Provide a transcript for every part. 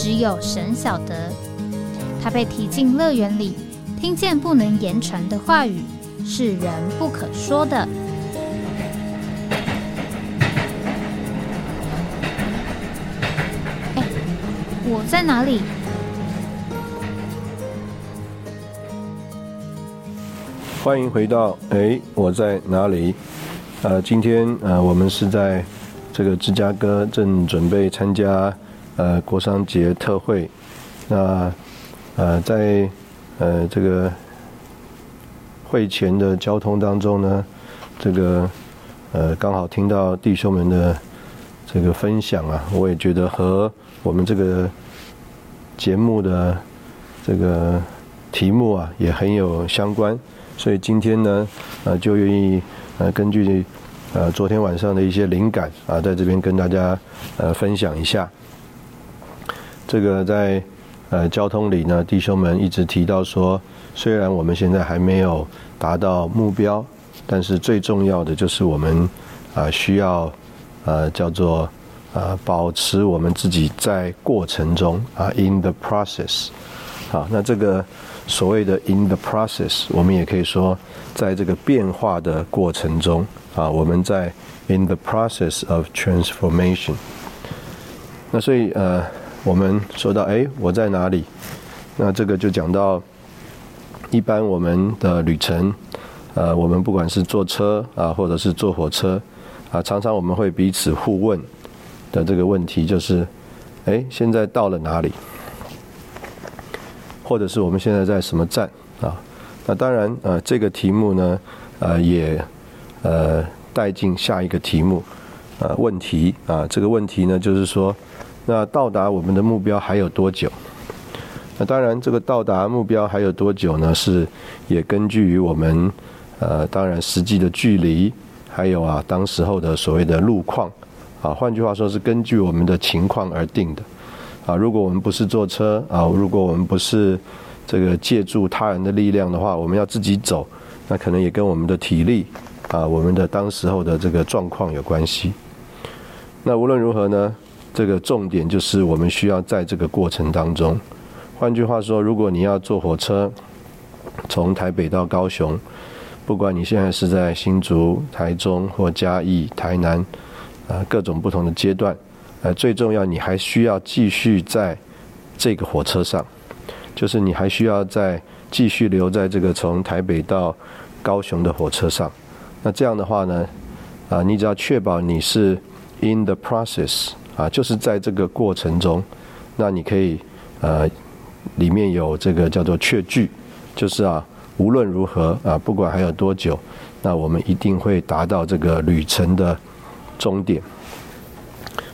只有神晓得，他被提进乐园里，听见不能言传的话语，是人不可说的。哎，我在哪里？欢迎回到哎，我在哪里？呃，今天呃，我们是在这个芝加哥，正准备参加。呃，国商节特惠，那呃，在呃这个会前的交通当中呢，这个呃刚好听到弟兄们的这个分享啊，我也觉得和我们这个节目的这个题目啊也很有相关，所以今天呢，呃就愿意呃根据呃昨天晚上的一些灵感啊，在这边跟大家呃分享一下。这个在呃交通里呢，弟兄们一直提到说，虽然我们现在还没有达到目标，但是最重要的就是我们啊需要呃叫做啊保持我们自己在过程中啊 in the process，好，那这个所谓的 in the process，我们也可以说在这个变化的过程中啊，我们在 in the process of transformation，那所以呃。我们说到，哎，我在哪里？那这个就讲到，一般我们的旅程，呃，我们不管是坐车啊，或者是坐火车，啊，常常我们会彼此互问的这个问题，就是，哎，现在到了哪里？或者是我们现在在什么站啊？那当然，呃，这个题目呢，呃，也呃带进下一个题目，呃，问题啊，这个问题呢，就是说。那到达我们的目标还有多久？那当然，这个到达目标还有多久呢？是也根据于我们呃，当然实际的距离，还有啊，当时候的所谓的路况啊，换句话说是根据我们的情况而定的啊。如果我们不是坐车啊，如果我们不是这个借助他人的力量的话，我们要自己走，那可能也跟我们的体力啊，我们的当时候的这个状况有关系。那无论如何呢？这个重点就是我们需要在这个过程当中，换句话说，如果你要坐火车从台北到高雄，不管你现在是在新竹、台中或嘉义、台南，啊，各种不同的阶段，呃，最重要你还需要继续在这个火车上，就是你还需要在继续留在这个从台北到高雄的火车上。那这样的话呢，啊，你只要确保你是 in the process。啊，就是在这个过程中，那你可以呃，里面有这个叫做确据，就是啊，无论如何啊，不管还有多久，那我们一定会达到这个旅程的终点。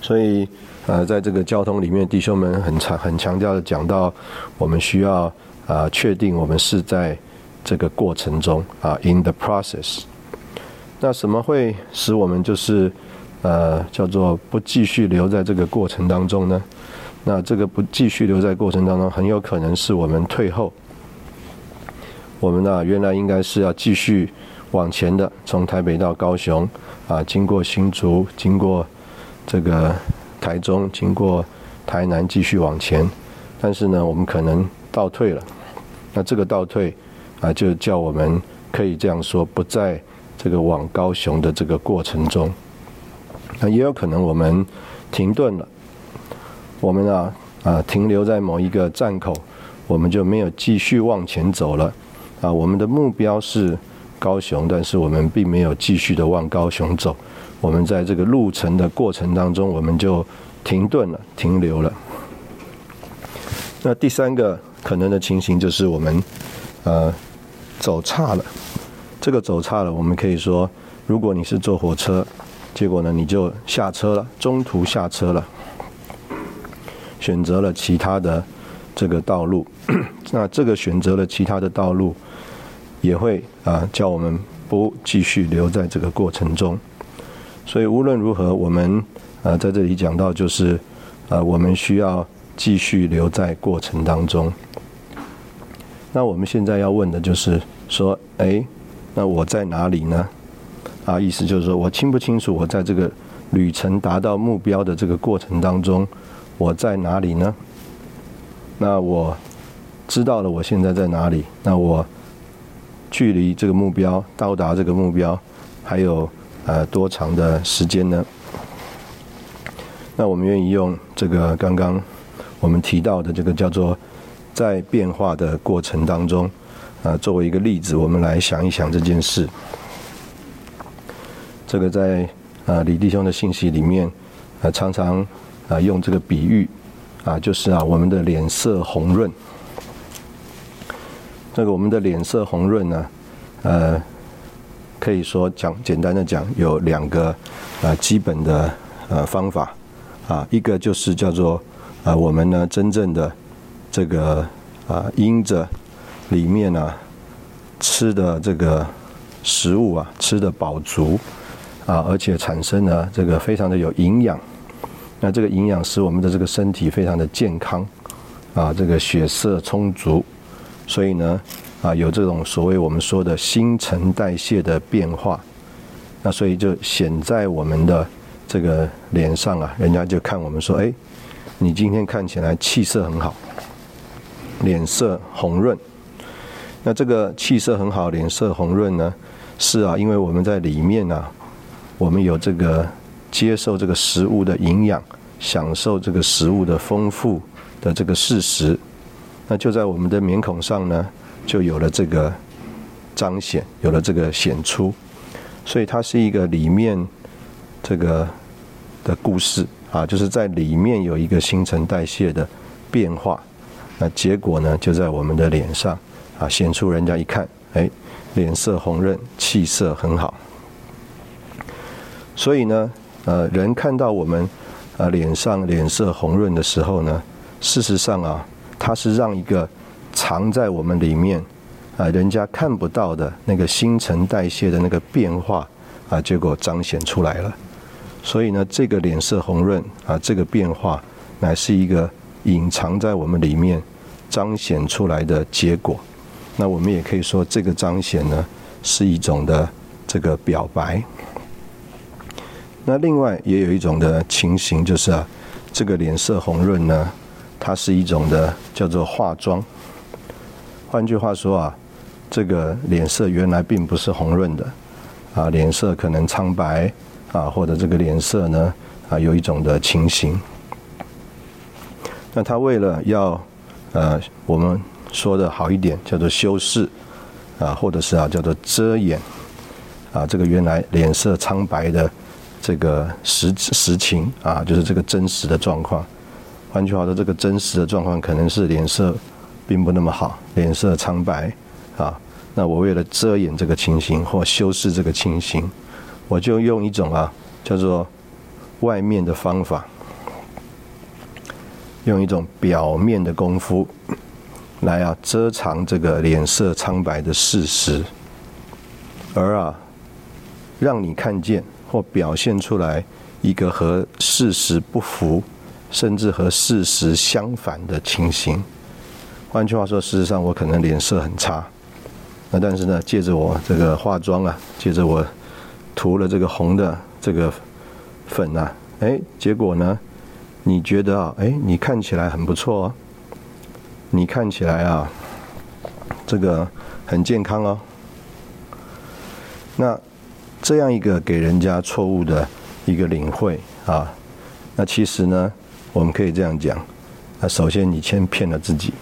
所以呃，在这个交通里面，弟兄们很强很强调的讲到，我们需要啊，确定我们是在这个过程中啊，in the process。那什么会使我们就是？呃，叫做不继续留在这个过程当中呢？那这个不继续留在过程当中，很有可能是我们退后。我们呢，原来应该是要继续往前的，从台北到高雄，啊，经过新竹，经过这个台中，经过台南，继续往前。但是呢，我们可能倒退了。那这个倒退啊，就叫我们可以这样说，不在这个往高雄的这个过程中。那也有可能我们停顿了，我们啊啊停留在某一个站口，我们就没有继续往前走了啊。我们的目标是高雄，但是我们并没有继续的往高雄走。我们在这个路程的过程当中，我们就停顿了，停留了。那第三个可能的情形就是我们呃走差了。这个走差了，我们可以说，如果你是坐火车。结果呢，你就下车了，中途下车了，选择了其他的这个道路，那这个选择了其他的道路，也会啊叫我们不继续留在这个过程中。所以无论如何，我们啊在这里讲到就是啊我们需要继续留在过程当中。那我们现在要问的就是说，哎，那我在哪里呢？啊，意思就是说我清不清楚我在这个旅程达到目标的这个过程当中，我在哪里呢？那我知道了我现在在哪里，那我距离这个目标到达这个目标还有呃多长的时间呢？那我们愿意用这个刚刚我们提到的这个叫做在变化的过程当中啊，作为一个例子，我们来想一想这件事。这个在啊李弟兄的信息里面啊常常啊用这个比喻啊，就是啊我们的脸色红润。这个我们的脸色红润呢，呃，可以说讲简单的讲有两个啊基本的呃方法啊，一个就是叫做啊我们呢真正的这个啊因着里面呢吃的这个食物啊吃的饱足。啊，而且产生了这个非常的有营养，那这个营养使我们的这个身体非常的健康，啊，这个血色充足，所以呢，啊，有这种所谓我们说的新陈代谢的变化，那所以就显在我们的这个脸上啊，人家就看我们说，哎，你今天看起来气色很好，脸色红润，那这个气色很好，脸色红润呢，是啊，因为我们在里面啊。我们有这个接受这个食物的营养，享受这个食物的丰富的这个事实，那就在我们的面孔上呢，就有了这个彰显，有了这个显出，所以它是一个里面这个的故事啊，就是在里面有一个新陈代谢的变化，那结果呢，就在我们的脸上啊显出，人家一看，哎，脸色红润，气色很好。所以呢，呃，人看到我们，呃，脸上脸色红润的时候呢，事实上啊，它是让一个藏在我们里面，啊，人家看不到的那个新陈代谢的那个变化，啊，结果彰显出来了。所以呢，这个脸色红润啊，这个变化，乃是一个隐藏在我们里面彰显出来的结果。那我们也可以说，这个彰显呢，是一种的这个表白。那另外也有一种的情形，就是啊，这个脸色红润呢，它是一种的叫做化妆。换句话说啊，这个脸色原来并不是红润的，啊，脸色可能苍白啊，或者这个脸色呢啊有一种的情形。那他为了要呃我们说的好一点，叫做修饰啊，或者是啊叫做遮掩啊，这个原来脸色苍白的。这个实实情啊，就是这个真实的状况。换句话说，这个真实的状况可能是脸色并不那么好，脸色苍白啊。那我为了遮掩这个情形或修饰这个情形，我就用一种啊叫做外面的方法，用一种表面的功夫来啊遮藏这个脸色苍白的事实，而啊让你看见。或表现出来一个和事实不符，甚至和事实相反的情形。换句话说，事实上我可能脸色很差，那但是呢，借着我这个化妆啊，借着我涂了这个红的这个粉啊，哎，结果呢，你觉得啊，哎，你看起来很不错哦，你看起来啊，这个很健康哦，那。这样一个给人家错误的一个领会啊，那其实呢，我们可以这样讲，那首先你先骗了自己，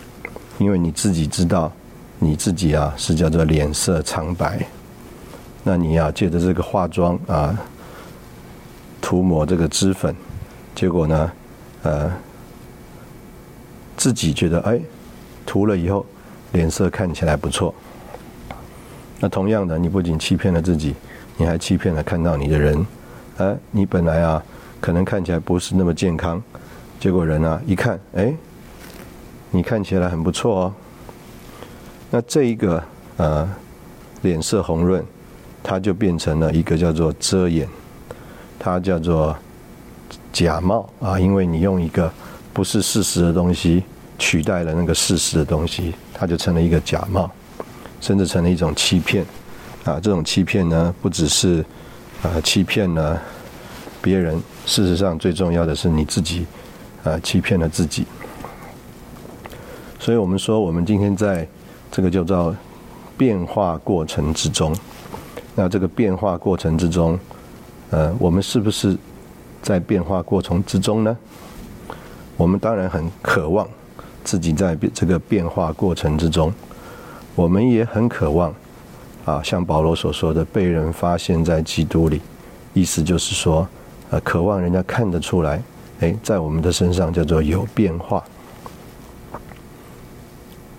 因为你自己知道你自己啊是叫做脸色苍白，那你要借着这个化妆啊，涂抹这个脂粉，结果呢，呃，自己觉得哎，涂了以后脸色看起来不错，那同样的，你不仅欺骗了自己。你还欺骗了看到你的人，哎，你本来啊可能看起来不是那么健康，结果人啊一看，哎，你看起来很不错哦。那这一个呃脸色红润，它就变成了一个叫做遮掩，它叫做假冒啊，因为你用一个不是事实的东西取代了那个事实的东西，它就成了一个假冒，甚至成了一种欺骗啊。这种欺骗呢，不只是啊欺骗了别人，事实上最重要的是你自己啊欺骗了自己。所以我们说，我们今天在这个叫做变化过程之中，那这个变化过程之中，呃，我们是不是在变化过程之中呢？我们当然很渴望自己在这个变化过程之中，我们也很渴望啊，像保罗所说的，被人发现在基督里，意思就是说，呃，渴望人家看得出来，哎，在我们的身上叫做有变化，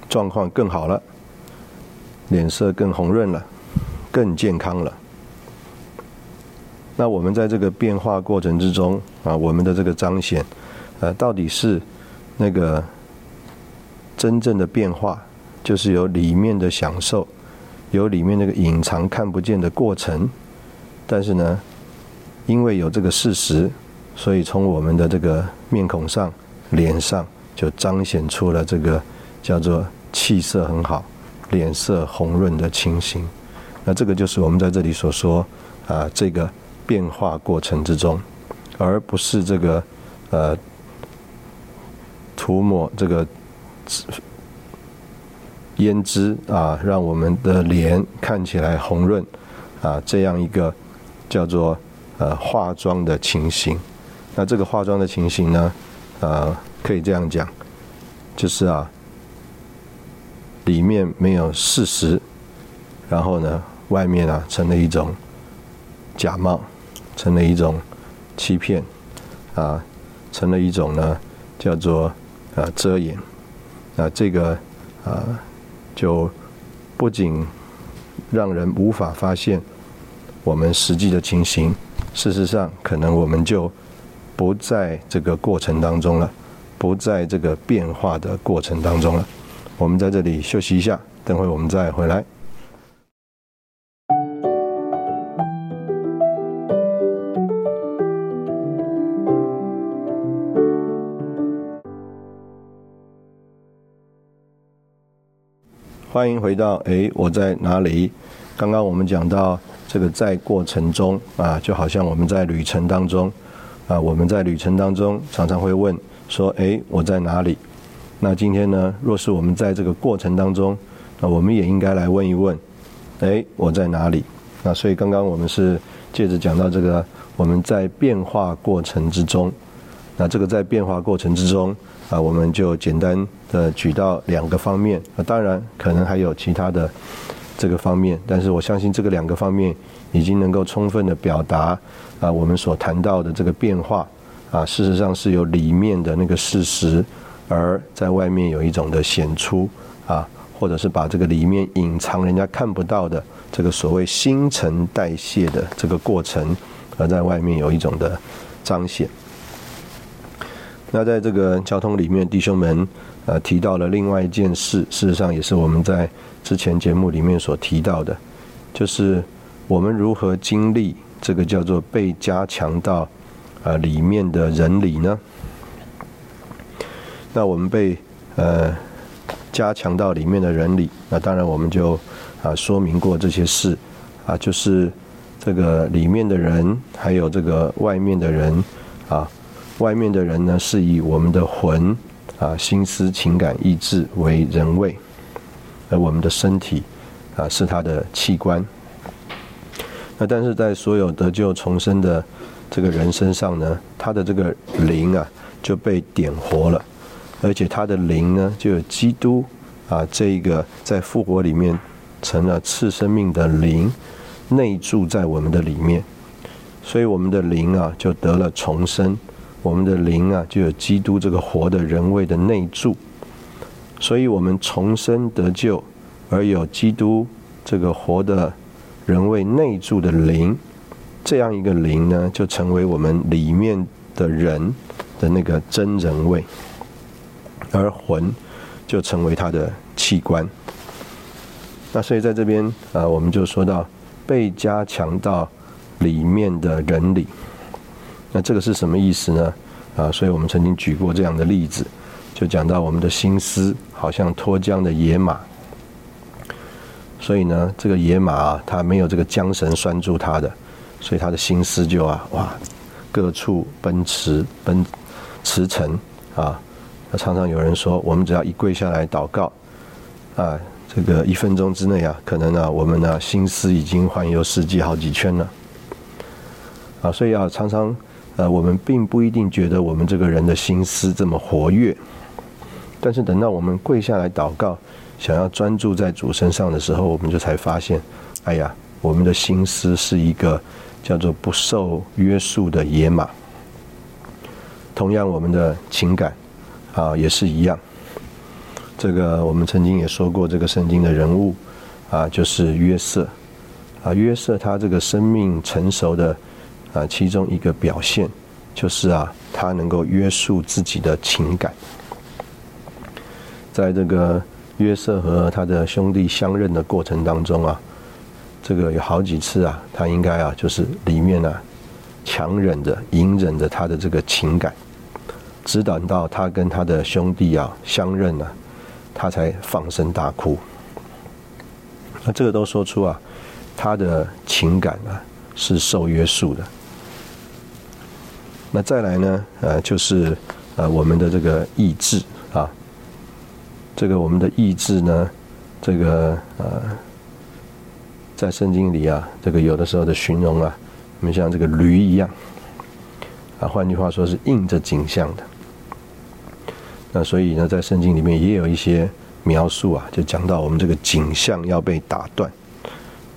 状况更好了。脸色更红润了，更健康了。那我们在这个变化过程之中啊，我们的这个彰显，呃，到底是那个真正的变化，就是有里面的享受，有里面那个隐藏看不见的过程。但是呢，因为有这个事实，所以从我们的这个面孔上、脸上就彰显出了这个叫做气色很好。脸色红润的情形，那这个就是我们在这里所说啊，这个变化过程之中，而不是这个呃涂抹这个胭脂啊，让我们的脸看起来红润啊，这样一个叫做呃化妆的情形。那这个化妆的情形呢，呃，可以这样讲，就是啊。里面没有事实，然后呢，外面啊成了一种假冒，成了一种欺骗，啊，成了一种呢叫做啊遮掩，啊这个啊就不仅让人无法发现我们实际的情形，事实上可能我们就不在这个过程当中了，不在这个变化的过程当中了。我们在这里休息一下，等会我们再回来。欢迎回到哎，我在哪里？刚刚我们讲到这个在过程中啊，就好像我们在旅程当中啊，我们在旅程当中常常会问说：哎，我在哪里？那今天呢？若是我们在这个过程当中，那我们也应该来问一问：哎，我在哪里？那所以刚刚我们是借着讲到这个，我们在变化过程之中。那这个在变化过程之中啊，我们就简单呃举到两个方面。啊，当然可能还有其他的这个方面，但是我相信这个两个方面已经能够充分的表达啊，我们所谈到的这个变化啊，事实上是有里面的那个事实。而在外面有一种的显出啊，或者是把这个里面隐藏人家看不到的这个所谓新陈代谢的这个过程，而在外面有一种的彰显。那在这个交通里面，弟兄们呃提到了另外一件事，事实上也是我们在之前节目里面所提到的，就是我们如何经历这个叫做被加强到啊里面的人理呢？那我们被呃加强到里面的人里，那当然我们就啊说明过这些事啊，就是这个里面的人，还有这个外面的人啊，外面的人呢是以我们的魂啊、心思、情感、意志为人位，而我们的身体啊是他的器官。那但是在所有得救重生的这个人身上呢，他的这个灵啊就被点活了。而且他的灵呢，就有基督啊，这一个在复活里面成了次生命的灵，内住在我们的里面，所以我们的灵啊就得了重生，我们的灵啊就有基督这个活的人位的内住，所以我们重生得救，而有基督这个活的人位内住的灵，这样一个灵呢，就成为我们里面的人的那个真人位。而魂就成为他的器官。那所以在这边啊，我们就说到被加强到里面的人里。那这个是什么意思呢？啊，所以我们曾经举过这样的例子，就讲到我们的心思好像脱缰的野马。所以呢，这个野马啊，它没有这个缰绳拴住它的，所以它的心思就啊，哇，各处奔驰奔驰骋啊。那常常有人说，我们只要一跪下来祷告，啊，这个一分钟之内啊，可能呢，我们呢心思已经环游世界好几圈了。啊，所以啊，常常呃，我们并不一定觉得我们这个人的心思这么活跃，但是等到我们跪下来祷告。想要专注在主身上的时候，我们就才发现，哎呀，我们的心思是一个叫做不受约束的野马。同样，我们的情感啊也是一样。这个我们曾经也说过，这个圣经的人物啊，就是约瑟啊。约瑟他这个生命成熟的啊，其中一个表现就是啊，他能够约束自己的情感，在这个。约瑟和他的兄弟相认的过程当中啊，这个有好几次啊，他应该啊，就是里面啊，强忍着、隐忍着他的这个情感，直等到他跟他的兄弟啊相认了，他才放声大哭。那这个都说出啊，他的情感啊是受约束的。那再来呢，呃，就是呃我们的这个意志啊。这个我们的意志呢，这个呃，在圣经里啊，这个有的时候的形容啊，我们像这个驴一样，啊，换句话说是印着景象的。那所以呢，在圣经里面也有一些描述啊，就讲到我们这个景象要被打断，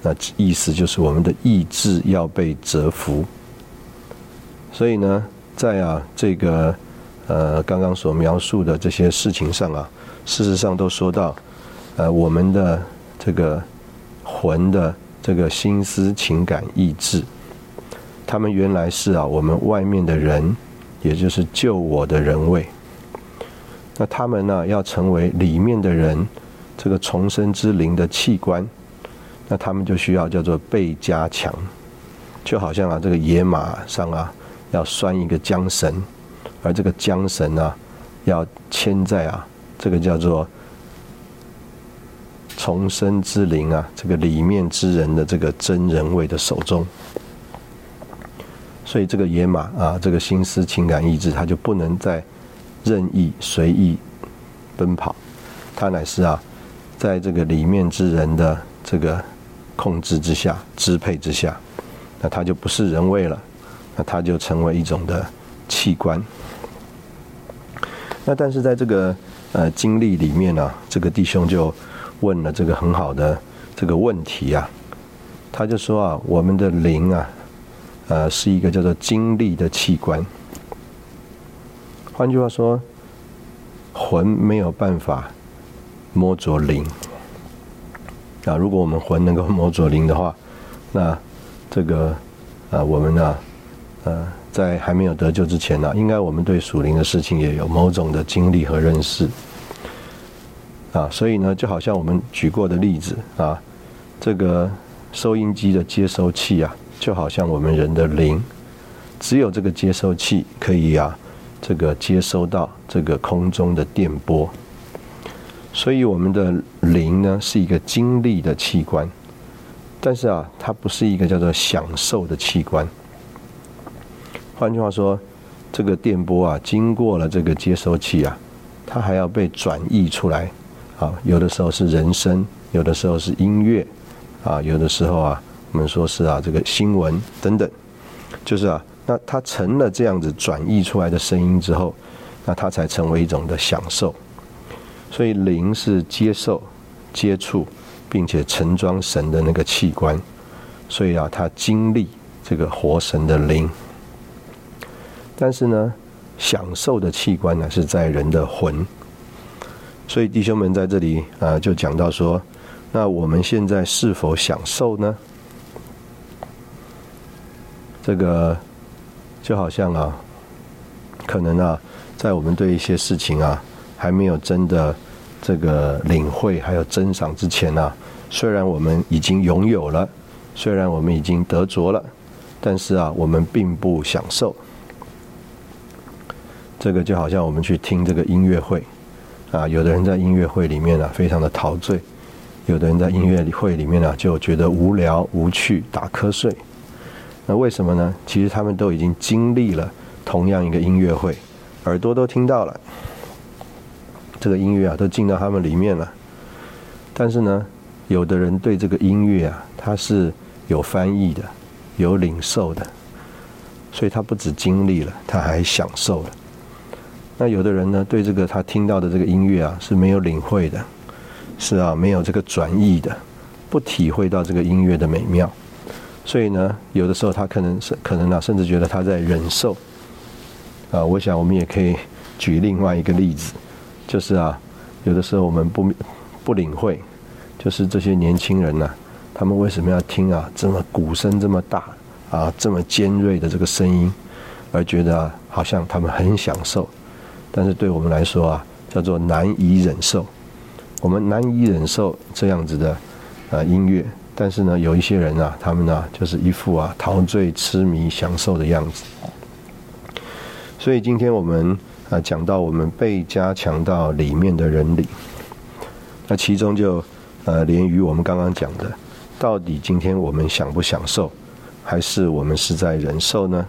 那意思就是我们的意志要被折服。所以呢，在啊这个呃刚刚所描述的这些事情上啊。事实上都说到，呃，我们的这个魂的这个心思、情感、意志，他们原来是啊，我们外面的人，也就是救我的人位。那他们呢，要成为里面的人，这个重生之灵的器官，那他们就需要叫做被加强，就好像啊，这个野马上啊，要拴一个缰绳，而这个缰绳呢，要牵在啊。这个叫做重生之灵啊，这个里面之人的这个真人位的手中，所以这个野马啊，这个心思、情感、意志，它就不能再任意随意奔跑，它乃是啊，在这个里面之人的这个控制之下、支配之下，那它就不是人位了，那它就成为一种的器官。那但是在这个。呃，经历里面呢，这个弟兄就问了这个很好的这个问题啊，他就说啊，我们的灵啊，呃，是一个叫做经历的器官。换句话说，魂没有办法摸着灵啊。如果我们魂能够摸着灵的话，那这个啊，我们呢，呃。在还没有得救之前呢，应该我们对属灵的事情也有某种的经历和认识啊，所以呢，就好像我们举过的例子啊，这个收音机的接收器啊，就好像我们人的灵，只有这个接收器可以啊，这个接收到这个空中的电波，所以我们的灵呢是一个经历的器官，但是啊，它不是一个叫做享受的器官。换句话说，这个电波啊，经过了这个接收器啊，它还要被转译出来，啊，有的时候是人声，有的时候是音乐，啊，有的时候啊，我们说是啊，这个新闻等等，就是啊，那它成了这样子转译出来的声音之后，那它才成为一种的享受。所以灵是接受、接触，并且盛装神的那个器官，所以啊，它经历这个活神的灵。但是呢，享受的器官呢是在人的魂，所以弟兄们在这里啊就讲到说，那我们现在是否享受呢？这个就好像啊，可能啊，在我们对一些事情啊还没有真的这个领会还有珍赏之前呢，虽然我们已经拥有了，虽然我们已经得着了，但是啊，我们并不享受。这个就好像我们去听这个音乐会，啊，有的人在音乐会里面呢，非常的陶醉；有的人在音乐会里面呢，就觉得无聊无趣，打瞌睡。那为什么呢？其实他们都已经经历了同样一个音乐会，耳朵都听到了，这个音乐啊，都进到他们里面了。但是呢，有的人对这个音乐啊，他是有翻译的，有领受的，所以他不止经历了，他还享受了。那有的人呢，对这个他听到的这个音乐啊是没有领会的，是啊，没有这个转意的，不体会到这个音乐的美妙，所以呢，有的时候他可能是可能啊，甚至觉得他在忍受。啊，我想我们也可以举另外一个例子，就是啊，有的时候我们不不领会，就是这些年轻人呢，他们为什么要听啊这么鼓声这么大啊这么尖锐的这个声音，而觉得好像他们很享受。但是对我们来说啊，叫做难以忍受。我们难以忍受这样子的啊音乐，但是呢，有一些人啊，他们呢就是一副啊陶醉、痴迷、享受的样子。所以今天我们啊讲到我们被加强到里面的人里，那其中就呃连于我们刚刚讲的，到底今天我们享不享受，还是我们是在忍受呢？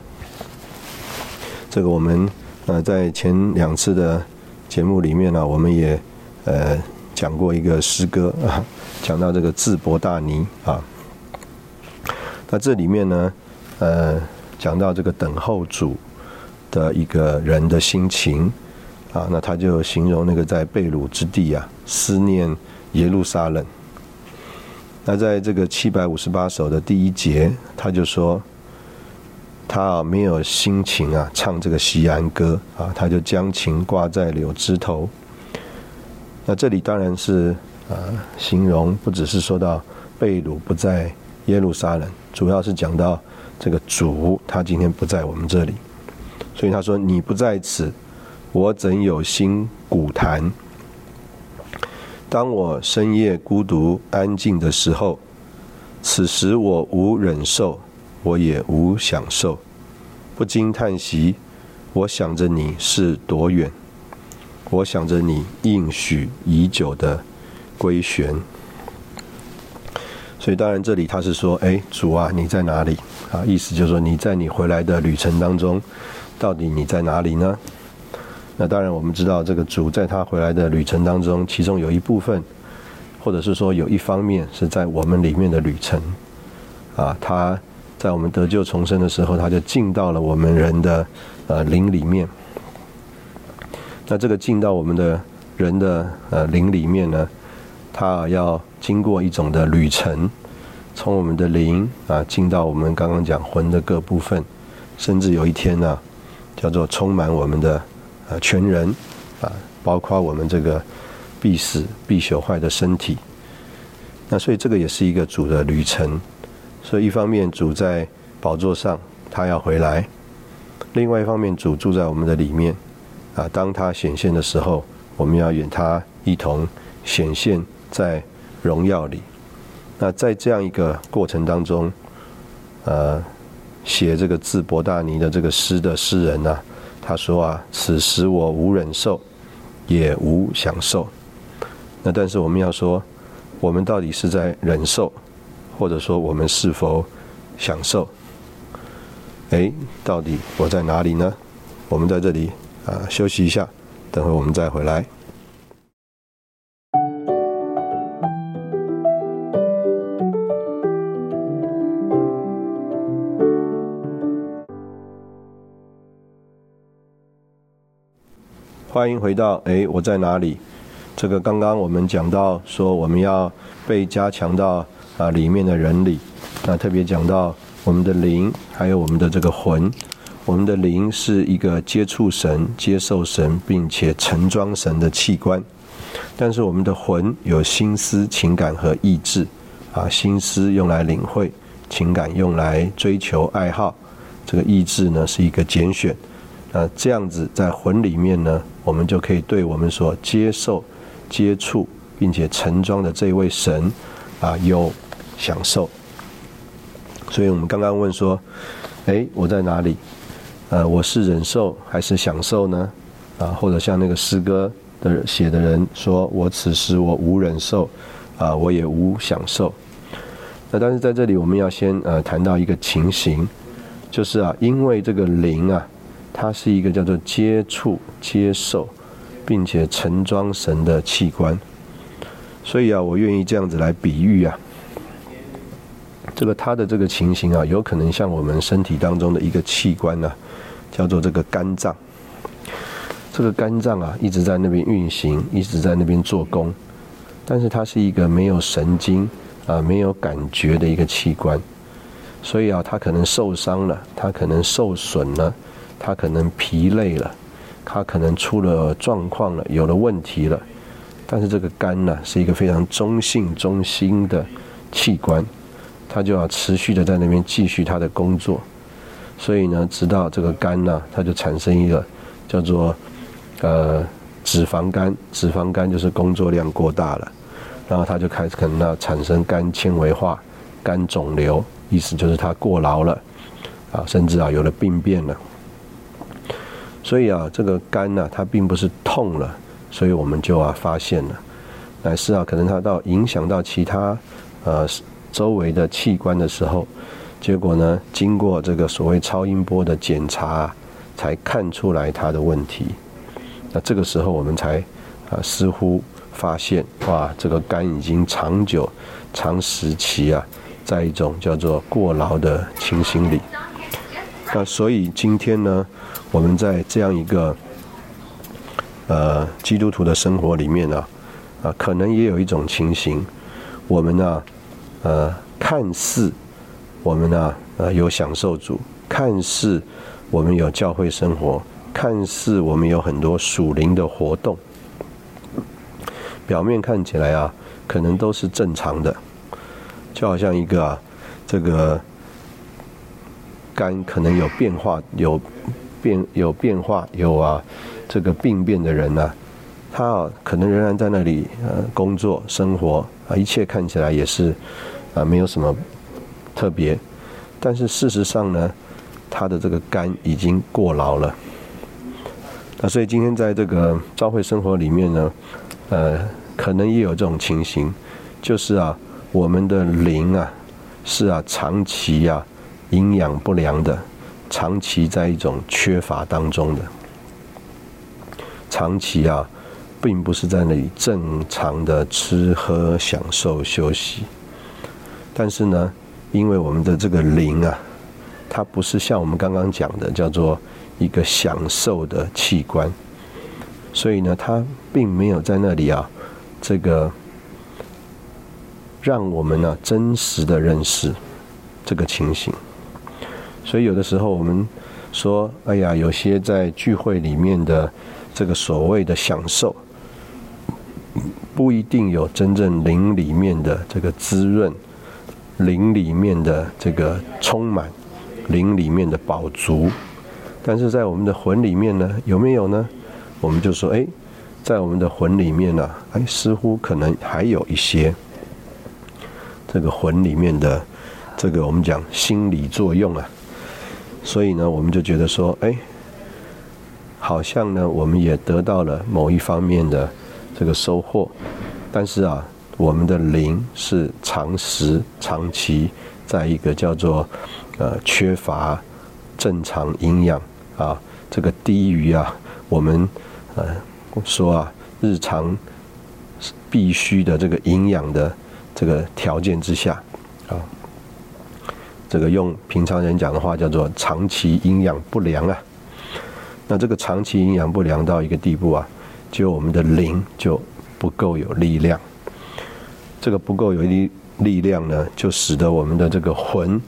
这个我们。呃，在前两次的节目里面呢，我们也呃讲过一个诗歌啊，讲到这个智伯大尼啊。那这里面呢，呃，讲到这个等候主的一个人的心情啊，那他就形容那个在被掳之地啊，思念耶路撒冷。那在这个七百五十八首的第一节，他就说。他啊没有心情啊唱这个西安歌啊，他就将琴挂在柳枝头。那这里当然是啊形容不只是说到贝鲁不在耶路撒冷，主要是讲到这个主他今天不在我们这里，所以他说你不在此，我怎有心鼓弹？当我深夜孤独安静的时候，此时我无忍受。我也无享受，不禁叹息。我想着你是多远，我想着你应许已久的归旋。所以当然这里他是说：“哎，主啊，你在哪里？”啊，意思就是说你在你回来的旅程当中，到底你在哪里呢？那当然我们知道，这个主在他回来的旅程当中，其中有一部分，或者是说有一方面是在我们里面的旅程，啊，他。在我们得救重生的时候，他就进到了我们人的呃灵里面。那这个进到我们的人的呃灵里面呢，他要经过一种的旅程，从我们的灵啊进到我们刚刚讲魂的各部分，甚至有一天呢，叫做充满我们的呃全人啊，包括我们这个必死必朽坏的身体。那所以这个也是一个主的旅程。所以一方面主在宝座上，他要回来；另外一方面主住在我们的里面，啊，当他显现的时候，我们要与他一同显现在荣耀里。那在这样一个过程当中，呃，写这个字博大尼的这个诗的诗人呢，他说啊，此时我无忍受，也无享受。那但是我们要说，我们到底是在忍受？或者说，我们是否享受？哎，到底我在哪里呢？我们在这里啊，休息一下，等会我们再回来。欢迎回到哎，我在哪里？这个刚刚我们讲到说，我们要被加强到。啊，里面的人里，那特别讲到我们的灵，还有我们的这个魂。我们的灵是一个接触神、接受神，并且盛装神的器官。但是我们的魂有心思、情感和意志。啊，心思用来领会，情感用来追求爱好，这个意志呢是一个拣选。那这样子在魂里面呢，我们就可以对我们所接受接触并且盛装的这位神啊有享受。所以我们刚刚问说，哎，我在哪里？呃，我是忍受还是享受呢？啊，或者像那个诗歌的写的人说，我此时我无忍受，啊，我也无享受。那但是在这里我们要先呃谈到一个情形，就是啊，因为这个灵啊，它是一个叫做接触、接受，并且盛装神的器官，所以啊，我愿意这样子来比喻啊。这个它的这个情形啊，有可能像我们身体当中的一个器官呢，叫做这个肝脏。这个肝脏啊，一直在那边运行，一直在那边做工，但是它是一个没有神经啊、没有感觉的一个器官，所以啊，它可能受伤了，它可能受损了，它可能疲累了，它可能出了状况了，有了问题了。但是这个肝呢，是一个非常中性、中心的器官。它就要持续的在那边继续它的工作，所以呢，直到这个肝呢，它就产生一个叫做呃脂肪肝，脂肪肝就是工作量过大了，然后它就开始可能要产生肝纤维化、肝肿瘤，意思就是它过劳了啊，甚至啊有了病变了。所以啊，这个肝呢，它并不是痛了，所以我们就啊发现了，乃是啊可能它到影响到其他呃。周围的器官的时候，结果呢，经过这个所谓超音波的检查，才看出来它的问题。那这个时候我们才啊，似乎发现哇，这个肝已经长久、长时期啊，在一种叫做过劳的情形里。那所以今天呢，我们在这样一个呃基督徒的生活里面呢，啊，可能也有一种情形，我们呢。呃，看似我们呢，呃，有享受主；看似我们有教会生活；看似我们有很多属灵的活动。表面看起来啊，可能都是正常的，就好像一个啊，这个肝可能有变化、有变、有变化、有啊这个病变的人呢，他可能仍然在那里呃工作生活啊，一切看起来也是。啊，没有什么特别，但是事实上呢，他的这个肝已经过劳了。那所以今天在这个教会生活里面呢，呃，可能也有这种情形，就是啊，我们的灵啊，是啊，长期啊，营养不良的，长期在一种缺乏当中的，长期啊，并不是在那里正常的吃喝享受休息。但是呢，因为我们的这个灵啊，它不是像我们刚刚讲的叫做一个享受的器官，所以呢，它并没有在那里啊，这个让我们呢真实的认识这个情形。所以有的时候我们说，哎呀，有些在聚会里面的这个所谓的享受，不一定有真正灵里面的这个滋润。灵里面的这个充满，灵里面的饱足，但是在我们的魂里面呢，有没有呢？我们就说，哎，在我们的魂里面呢，哎，似乎可能还有一些这个魂里面的这个我们讲心理作用啊，所以呢，我们就觉得说，哎，好像呢，我们也得到了某一方面的这个收获，但是啊。我们的灵是长时、长期在一个叫做呃缺乏正常营养啊，这个低于啊我们呃说啊日常必须的这个营养的这个条件之下啊，这个用平常人讲的话叫做长期营养不良啊。那这个长期营养不良到一个地步啊，就我们的灵就不够有力量。这个不够有力力量呢，就使得我们的这个魂、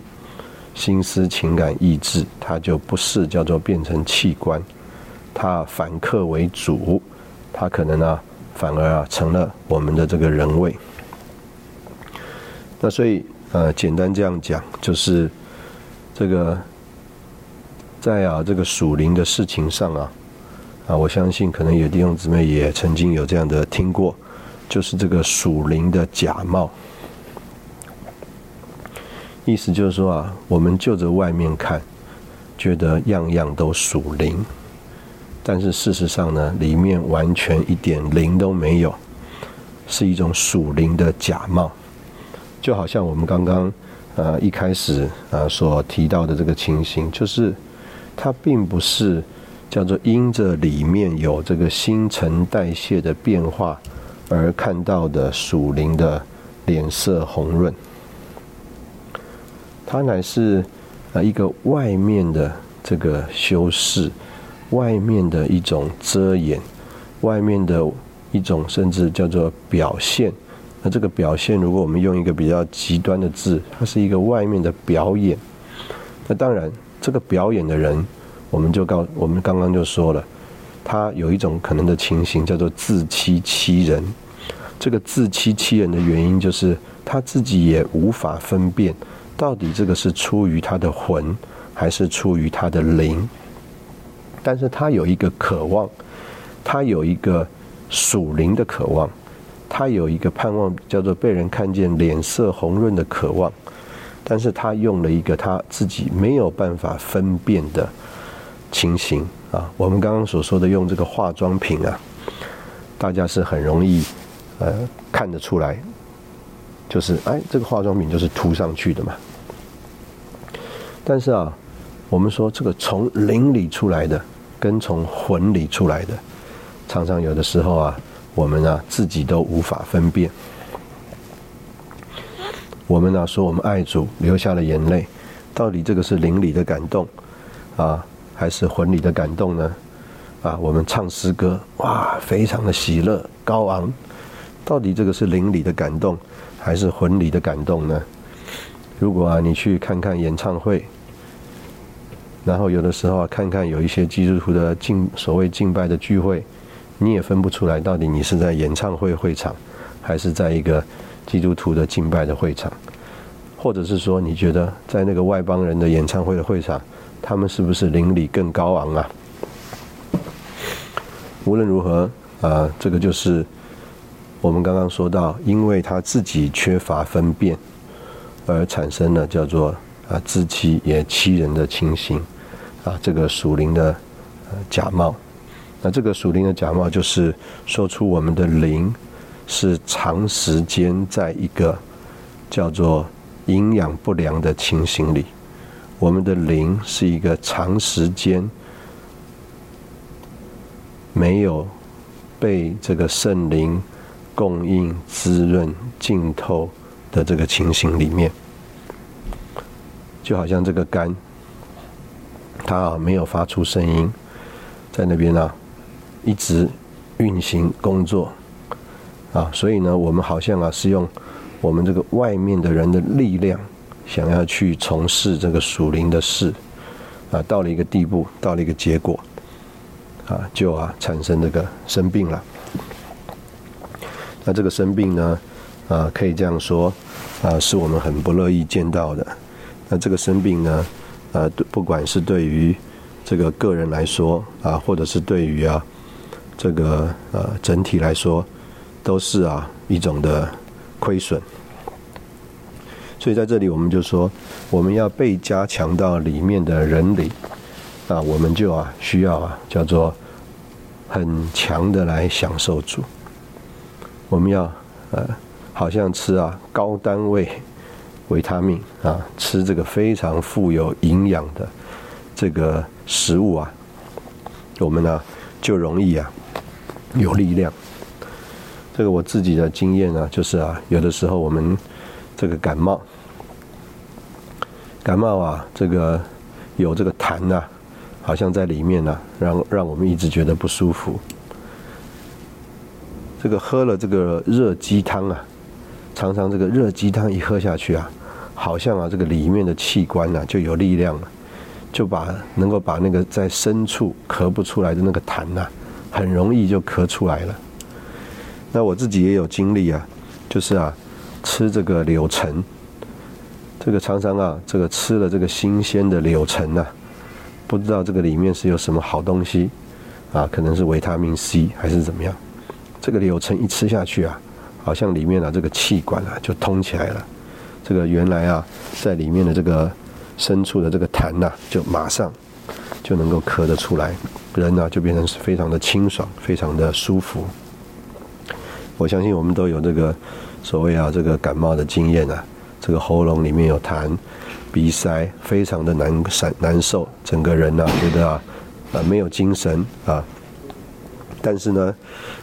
心思、情感、意志，它就不是叫做变成器官，它反客为主，它可能呢，反而啊成了我们的这个人位。那所以呃，简单这样讲，就是这个在啊这个属灵的事情上啊，啊，我相信可能有弟兄姊妹也曾经有这样的听过。就是这个属灵的假冒。意思就是说啊，我们就着外面看，觉得样样都属灵，但是事实上呢，里面完全一点灵都没有，是一种属灵的假冒。就好像我们刚刚呃一开始啊所提到的这个情形，就是它并不是叫做因着里面有这个新陈代谢的变化而看到的属灵的脸色红润。它乃是呃一个外面的这个修饰，外面的一种遮掩，外面的一种甚至叫做表现。那这个表现，如果我们用一个比较极端的字，它是一个外面的表演。那当然，这个表演的人，我们就告我们刚刚就说了，他有一种可能的情形叫做自欺欺人。这个自欺欺人的原因，就是他自己也无法分辨。到底这个是出于他的魂，还是出于他的灵？但是他有一个渴望，他有一个属灵的渴望，他有一个盼望，叫做被人看见脸色红润的渴望。但是他用了一个他自己没有办法分辨的情形啊。我们刚刚所说的用这个化妆品啊，大家是很容易呃看得出来，就是哎，这个化妆品就是涂上去的嘛。但是啊，我们说这个从灵里出来的，跟从魂里出来的，常常有的时候啊，我们啊自己都无法分辨。我们呢说我们爱主，流下了眼泪，到底这个是灵里的感动啊，还是魂里的感动呢？啊，我们唱诗歌，哇，非常的喜乐高昂，到底这个是灵里的感动，还是魂里的感动呢？如果啊，你去看看演唱会。然后有的时候啊，看看有一些基督徒的敬所谓敬拜的聚会，你也分不出来到底你是在演唱会会场，还是在一个基督徒的敬拜的会场，或者是说你觉得在那个外邦人的演唱会的会场，他们是不是灵里更高昂啊？无论如何啊，这个就是我们刚刚说到，因为他自己缺乏分辨，而产生了叫做。啊，自欺也欺人的情形，啊，这个属灵的假冒，那这个属灵的假冒就是说出我们的灵是长时间在一个叫做营养不良的情形里，我们的灵是一个长时间没有被这个圣灵供应、滋润、浸透的这个情形里面。就好像这个肝，它啊没有发出声音，在那边呢一直运行工作啊，所以呢，我们好像啊是用我们这个外面的人的力量，想要去从事这个属灵的事啊，到了一个地步，到了一个结果啊，就啊产生这个生病了。那这个生病呢啊，可以这样说啊，是我们很不乐意见到的。那这个生病呢，呃，不管是对于这个个人来说啊，或者是对于啊这个呃整体来说，都是啊一种的亏损。所以在这里，我们就说，我们要被加强到里面的人里啊，我们就啊需要啊叫做很强的来享受主。我们要呃，好像吃啊高单位。维他命啊，吃这个非常富有营养的这个食物啊，我们呢就容易啊有力量。这个我自己的经验呢，就是啊，有的时候我们这个感冒，感冒啊，这个有这个痰呐，好像在里面呢，让让我们一直觉得不舒服。这个喝了这个热鸡汤啊，常常这个热鸡汤一喝下去啊。好像啊，这个里面的器官啊就有力量了，就把能够把那个在深处咳不出来的那个痰呐，很容易就咳出来了。那我自己也有经历啊，就是啊，吃这个柳橙，这个常常啊，这个吃了这个新鲜的柳橙呐，不知道这个里面是有什么好东西啊，可能是维他命 C 还是怎么样，这个柳橙一吃下去啊，好像里面啊这个气管啊就通起来了。这个原来啊在里面的这个深处的这个痰呐，就马上就能够咳得出来，人呢就变成是非常的清爽，非常的舒服。我相信我们都有这个所谓啊这个感冒的经验啊，这个喉咙里面有痰，鼻塞，非常的难难难受，整个人呢觉得啊啊没有精神啊。但是呢，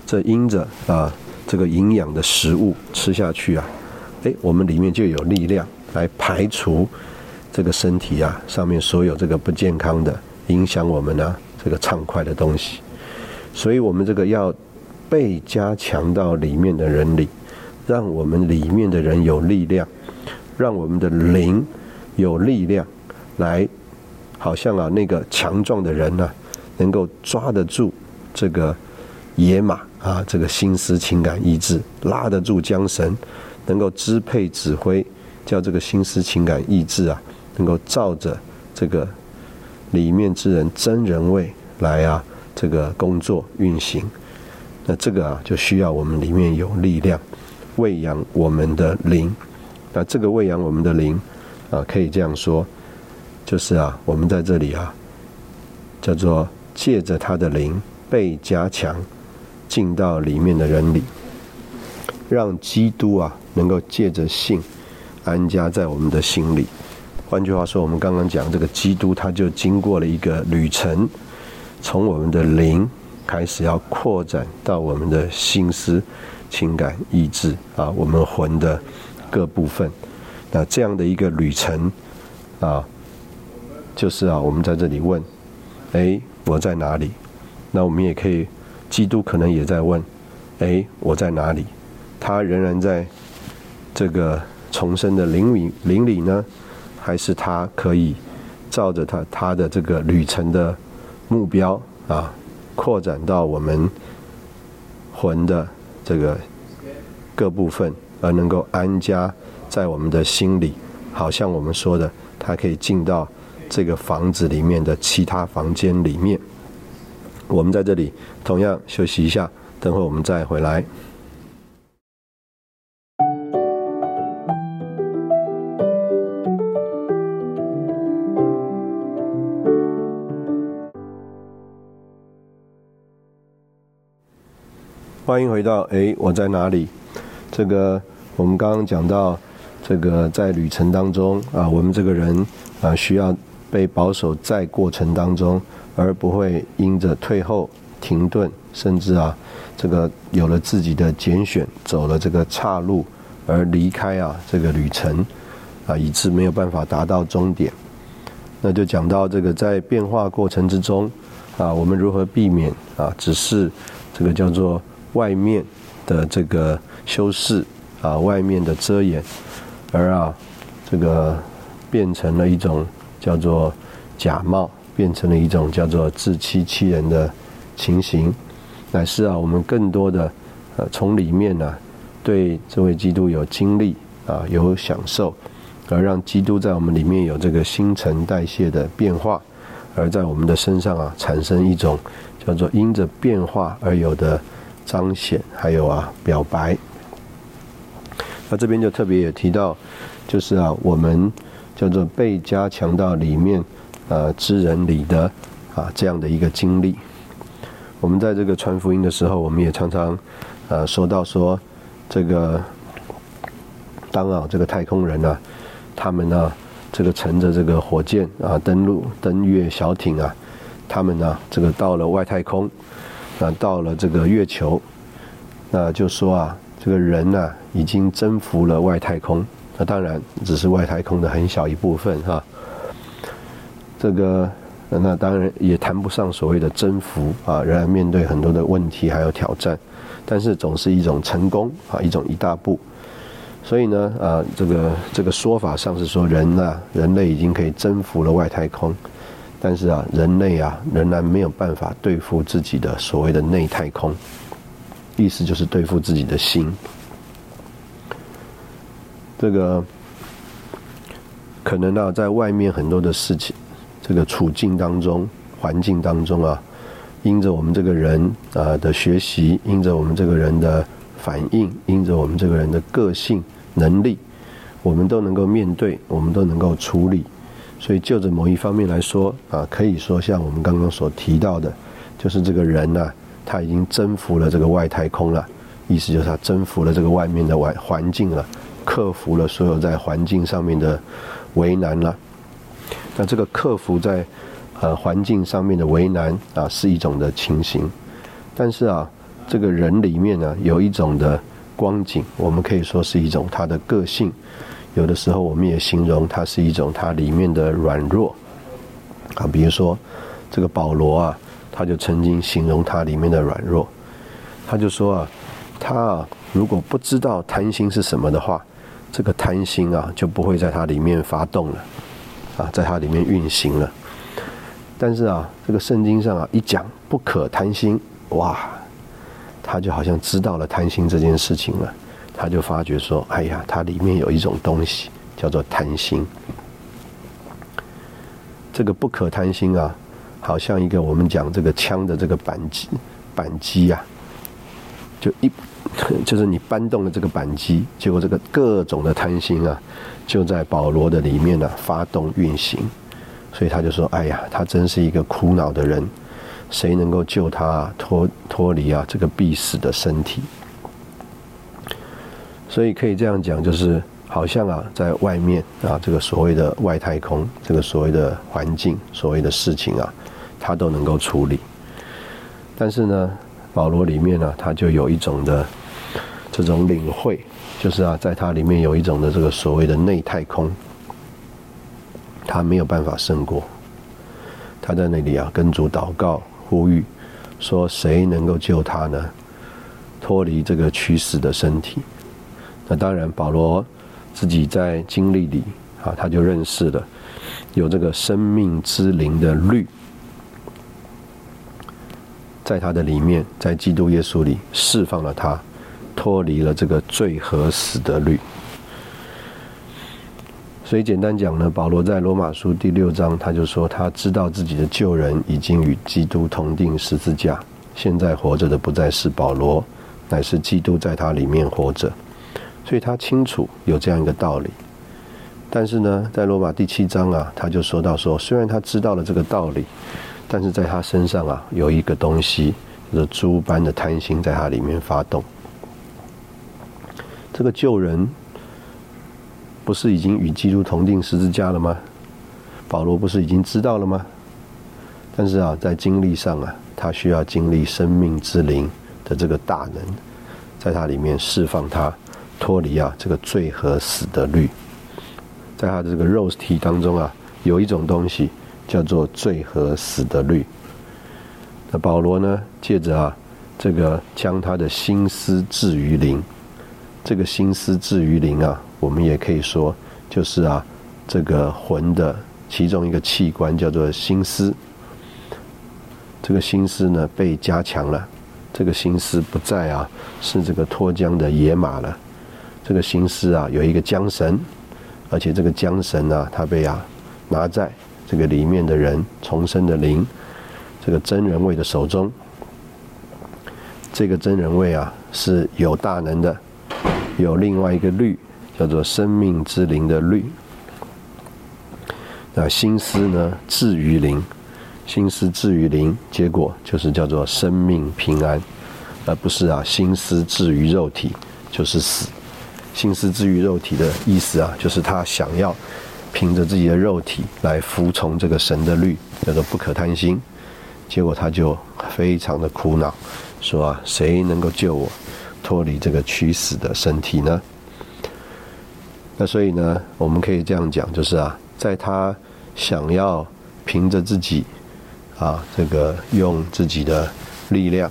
这因着啊这个营养的食物吃下去啊，哎，我们里面就有力量来排除这个身体啊上面所有这个不健康的影响我们呢这个畅快的东西。所以我们这个要被加强到里面的人里，让我们里面的人有力量，让我们的灵有力量，来好像啊那个强壮的人呢，能够抓得住这个。野马啊，这个心思、情感、意志拉得住缰绳，能够支配、指挥，叫这个心思、情感、意志啊，能够照着这个里面之人真人位来啊，这个工作运行。那这个啊，就需要我们里面有力量喂养我们的灵。那这个喂养我们的灵啊，可以这样说，就是啊，我们在这里啊，叫做借着他的灵被加强。进到里面的人里，让基督啊能够借着信安家在我们的心里。换句话说，我们刚刚讲这个基督，他就经过了一个旅程，从我们的灵开始要扩展到我们的心思、情感、意志啊，我们魂的各部分。那这样的一个旅程啊，就是啊，我们在这里问：哎，我在哪里？那我们也可以。基督可能也在问：“哎，我在哪里？”他仍然在这个重生的灵里灵里呢，还是他可以照着他他的这个旅程的目标啊，扩展到我们魂的这个各部分，而能够安家在我们的心里，好像我们说的，他可以进到这个房子里面的其他房间里面。我们在这里同样休息一下，等会我们再回来。欢迎回到哎，我在哪里？这个我们刚刚讲到，这个在旅程当中啊，我们这个人啊，需要被保守在过程当中。而不会因着退后、停顿，甚至啊，这个有了自己的拣选，走了这个岔路而离开啊这个旅程，啊，以致没有办法达到终点。那就讲到这个在变化过程之中，啊，我们如何避免啊，只是这个叫做外面的这个修饰啊，外面的遮掩，而啊，这个变成了一种叫做假冒。变成了一种叫做自欺欺人的情形，乃是啊，我们更多的呃从里面呢，对这位基督有经历啊，有享受，而让基督在我们里面有这个新陈代谢的变化，而在我们的身上啊，产生一种叫做因着变化而有的彰显，还有啊表白。那这边就特别也提到，就是啊，我们叫做被加强到里面。呃，知人里的啊，这样的一个经历。我们在这个传福音的时候，我们也常常呃说到说，这个当啊这个太空人呢，他们呢这个乘着这个火箭啊登陆登月小艇啊，他们呢这个到了外太空，啊到了这个月球，那就说啊这个人呢已经征服了外太空，那当然只是外太空的很小一部分哈。这个那当然也谈不上所谓的征服啊，仍然面对很多的问题还有挑战，但是总是一种成功啊，一种一大步。所以呢，啊，这个这个说法上是说人呢，人类已经可以征服了外太空，但是啊，人类啊仍然没有办法对付自己的所谓的内太空，意思就是对付自己的心。这个可能呢，在外面很多的事情。这个处境当中、环境当中啊，因着我们这个人啊的学习，因着我们这个人的反应，因着我们这个人的个性、能力，我们都能够面对，我们都能够处理。所以就着某一方面来说啊，可以说像我们刚刚所提到的，就是这个人呢，他已经征服了这个外太空了，意思就是他征服了这个外面的外环境了，克服了所有在环境上面的为难了。那这个克服在呃环境上面的为难啊，是一种的情形，但是啊，这个人里面呢，有一种的光景，我们可以说是一种他的个性。有的时候，我们也形容它是一种它里面的软弱啊，比如说这个保罗啊，他就曾经形容它里面的软弱，他就说啊，他啊如果不知道贪心是什么的话，这个贪心啊就不会在它里面发动了啊，在它里面运行了。但是啊，这个圣经上啊一讲不可贪心，哇，他就好像知道了贪心这件事情了。他就发觉说：“哎呀，它里面有一种东西叫做贪心。这个不可贪心啊，好像一个我们讲这个枪的这个扳机，扳机啊，就一 就是你搬动了这个扳机，结果这个各种的贪心啊，就在保罗的里面呢发动运行。所以他就说：哎呀，他真是一个苦恼的人，谁能够救他脱脱离啊这个必死的身体？”所以可以这样讲，就是好像啊，在外面啊，这个所谓的外太空，这个所谓的环境，所谓的事情啊，他都能够处理。但是呢，保罗里面呢，他就有一种的这种领会，就是啊，在他里面有一种的这个所谓的内太空，他没有办法胜过。他在那里啊，跟主祷告呼吁，说谁能够救他呢？脱离这个驱死的身体。那当然，保罗自己在经历里啊，他就认识了有这个生命之灵的律，在他的里面，在基督耶稣里释放了他，脱离了这个罪和死的律。所以简单讲呢，保罗在罗马书第六章，他就说他知道自己的旧人已经与基督同定十字架，现在活着的不再是保罗，乃是基督在他里面活着。所以他清楚有这样一个道理，但是呢，在罗马第七章啊，他就说到说，虽然他知道了这个道理，但是在他身上啊，有一个东西，就是猪般的贪心在他里面发动。这个救人不是已经与基督同定十字架了吗？保罗不是已经知道了吗？但是啊，在经历上啊，他需要经历生命之灵的这个大能，在他里面释放他。脱离啊，这个罪和死的律，在他的这个肉体当中啊，有一种东西叫做罪和死的律。那保罗呢，借着啊，这个将他的心思置于灵，这个心思置于灵啊，我们也可以说就是啊，这个魂的其中一个器官叫做心思。这个心思呢被加强了，这个心思不再啊是这个脱缰的野马了。这个心思啊，有一个缰绳，而且这个缰绳呢，它被啊拿在这个里面的人重生的灵，这个真人位的手中。这个真人位啊是有大能的，有另外一个律叫做生命之灵的律。那心思呢至于灵，心思至于灵，结果就是叫做生命平安，而不是啊心思至于肉体就是死。心思之于肉体的意思啊，就是他想要凭着自己的肉体来服从这个神的律，叫做不可贪心。结果他就非常的苦恼，说啊，谁能够救我脱离这个屈死的身体呢？那所以呢，我们可以这样讲，就是啊，在他想要凭着自己啊，这个用自己的力量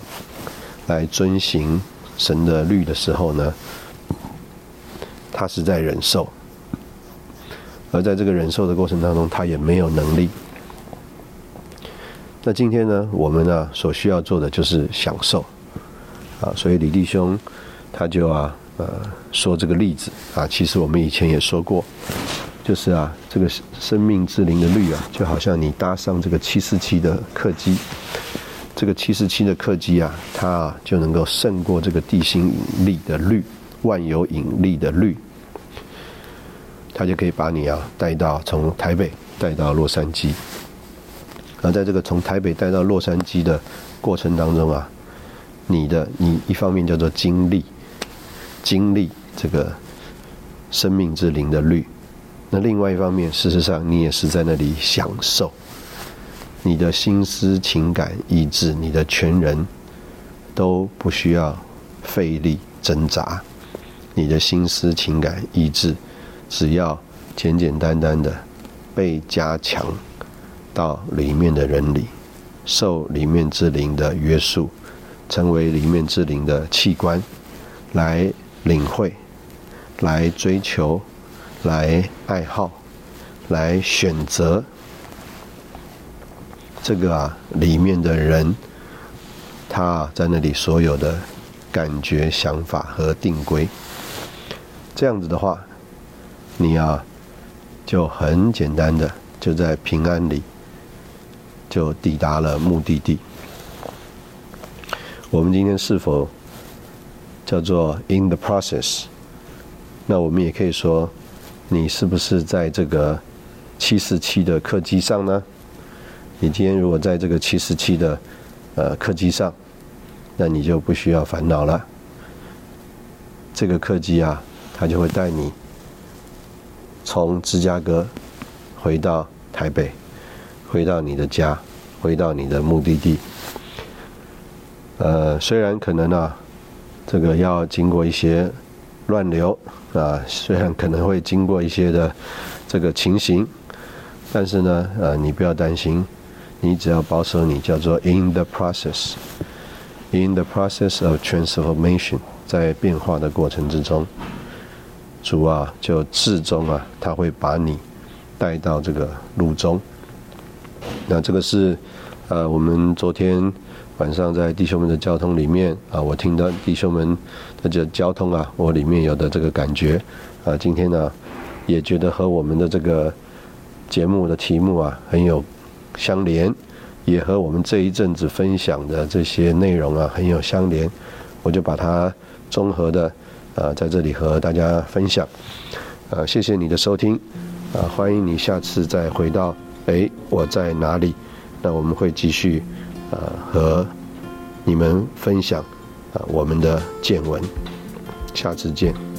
来遵行神的律的时候呢。他是在忍受，而在这个忍受的过程当中，他也没有能力。那今天呢，我们呢所需要做的就是享受，啊，所以李弟兄他就啊呃说这个例子。啊，其实我们以前也说过，就是啊这个生命之灵的律啊，就好像你搭上这个七四七的客机，这个七十七的客机啊，它啊就能够胜过这个地心引力的律，万有引力的律，他就可以把你啊带到从台北带到洛杉矶。而在这个从台北带到洛杉矶的过程当中啊，你的你一方面叫做经历，经历这个生命之灵的律，那另外一方面，事实上你也是在那里享受。你的心思、情感、意志，你的全人都不需要费力挣扎。你的心思、情感、意志，只要简简单单的被加强到里面的人里，受里面之灵的约束，成为里面之灵的器官，来领会、来追求、来爱好、来选择。这个啊，里面的人，他在那里所有的感觉、想法和定规，这样子的话，你啊，就很简单的就在平安里，就抵达了目的地。我们今天是否叫做 in the process？那我们也可以说，你是不是在这个七四七的客机上呢？你今天如果在这个七十七的呃客机上，那你就不需要烦恼了。这个客机啊，它就会带你从芝加哥回到台北，回到你的家，回到你的目的地。呃，虽然可能啊，这个要经过一些乱流啊，虽然可能会经过一些的这个情形，但是呢，呃，你不要担心。你只要保守，你叫做 in the process，in the process of transformation，在变化的过程之中，主啊，就至终啊，他会把你带到这个路中。那这个是呃，我们昨天晚上在弟兄们的交通里面啊，我听到弟兄们的这交通啊，我里面有的这个感觉啊，今天呢，也觉得和我们的这个节目的题目啊很有。相连，也和我们这一阵子分享的这些内容啊很有相连，我就把它综合的啊在这里和大家分享。啊，谢谢你的收听，啊，欢迎你下次再回到哎我在哪里？那我们会继续呃和你们分享啊我们的见闻，下次见。